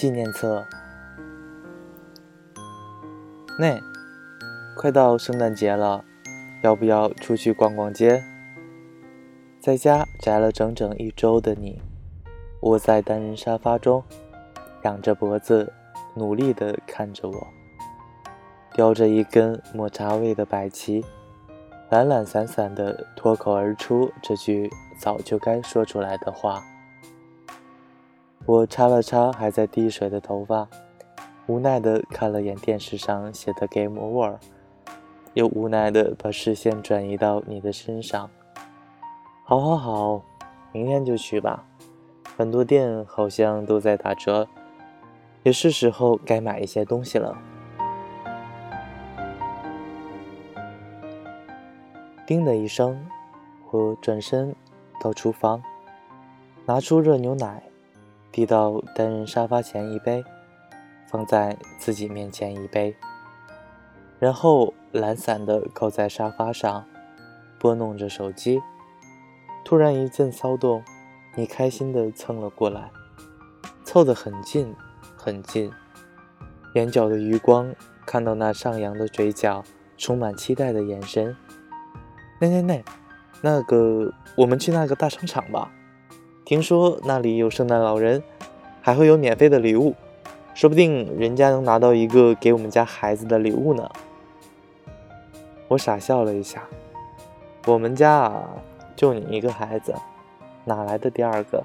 纪念册。那，快到圣诞节了，要不要出去逛逛街？在家宅了整整一周的你，窝在单人沙发中，仰着脖子，努力地看着我，叼着一根抹茶味的白旗。懒懒散散地脱口而出这句早就该说出来的话。我擦了擦还在滴水的头发，无奈地看了眼电视上写的 Game Over，又无奈地把视线转移到你的身上。好，好，好，明天就去吧。很多店好像都在打折，也是时候该买一些东西了。叮的一声，我转身到厨房，拿出热牛奶，递到单人沙发前一杯，放在自己面前一杯，然后懒散地靠在沙发上，拨弄着手机。突然一阵骚动，你开心地蹭了过来，凑得很近很近，眼角的余光看到那上扬的嘴角，充满期待的眼神。那那那，那个，我们去那个大商场吧。听说那里有圣诞老人，还会有免费的礼物，说不定人家能拿到一个给我们家孩子的礼物呢。我傻笑了一下，我们家啊，就你一个孩子，哪来的第二个？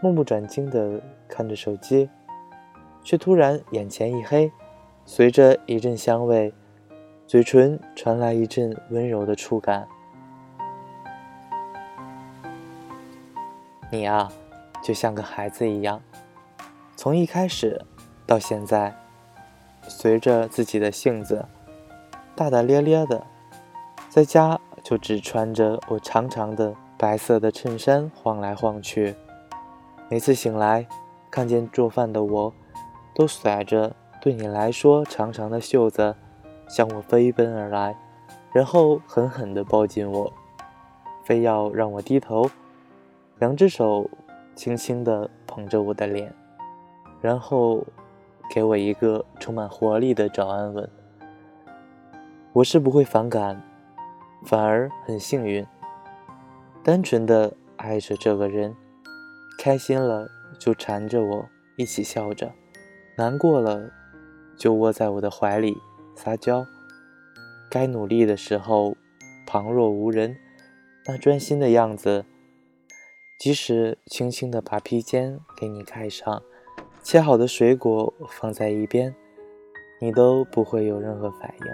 目不转睛地看着手机，却突然眼前一黑，随着一阵香味。嘴唇传来一阵温柔的触感。你啊，就像个孩子一样，从一开始到现在，随着自己的性子，大大咧咧的，在家就只穿着我长长的白色的衬衫晃来晃去。每次醒来，看见做饭的我，都甩着对你来说长长的袖子。向我飞奔而来，然后狠狠地抱紧我，非要让我低头，两只手轻轻地捧着我的脸，然后给我一个充满活力的早安吻。我是不会反感，反而很幸运，单纯的爱着这个人，开心了就缠着我一起笑着，难过了就窝在我的怀里。撒娇，该努力的时候旁若无人，那专心的样子，即使轻轻的把披肩给你盖上，切好的水果放在一边，你都不会有任何反应。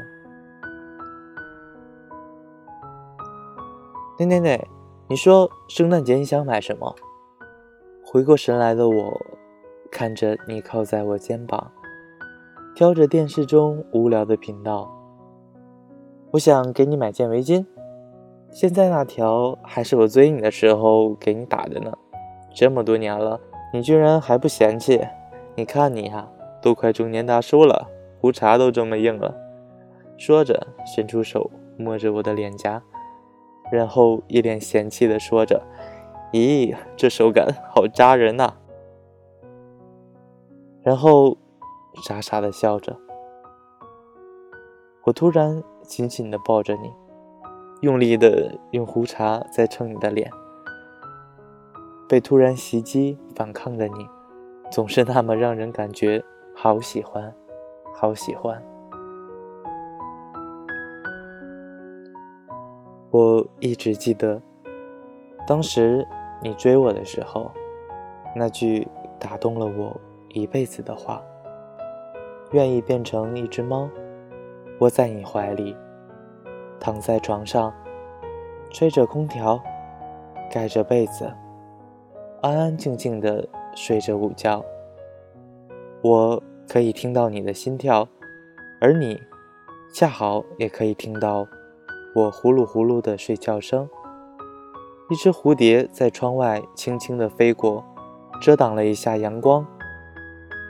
奶奶奶，你说圣诞节你想买什么？回过神来的我，看着你靠在我肩膀。挑着电视中无聊的频道，我想给你买件围巾。现在那条还是我追你的时候给你打的呢。这么多年了，你居然还不嫌弃？你看你呀，都快中年大叔了，胡茬都这么硬了。说着，伸出手摸着我的脸颊，然后一脸嫌弃的说着：“咦，这手感好扎人呐。”然后。傻傻的笑着，我突然紧紧的抱着你，用力的用胡茬在蹭你的脸。被突然袭击反抗的你，总是那么让人感觉好喜欢，好喜欢。我一直记得，当时你追我的时候，那句打动了我一辈子的话。愿意变成一只猫，窝在你怀里，躺在床上，吹着空调，盖着被子，安安静静的睡着午觉。我可以听到你的心跳，而你恰好也可以听到我呼噜呼噜的睡觉声。一只蝴蝶在窗外轻轻的飞过，遮挡了一下阳光。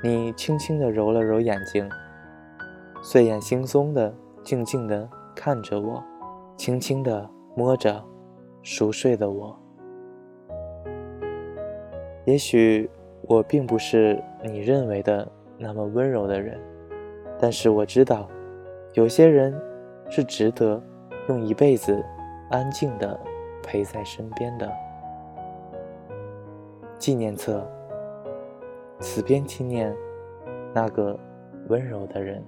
你轻轻的揉了揉眼睛，睡眼惺忪的静静的看着我，轻轻地摸着熟睡的我。也许我并不是你认为的那么温柔的人，但是我知道，有些人是值得用一辈子安静的陪在身边的。纪念册，此篇纪念那个温柔的人。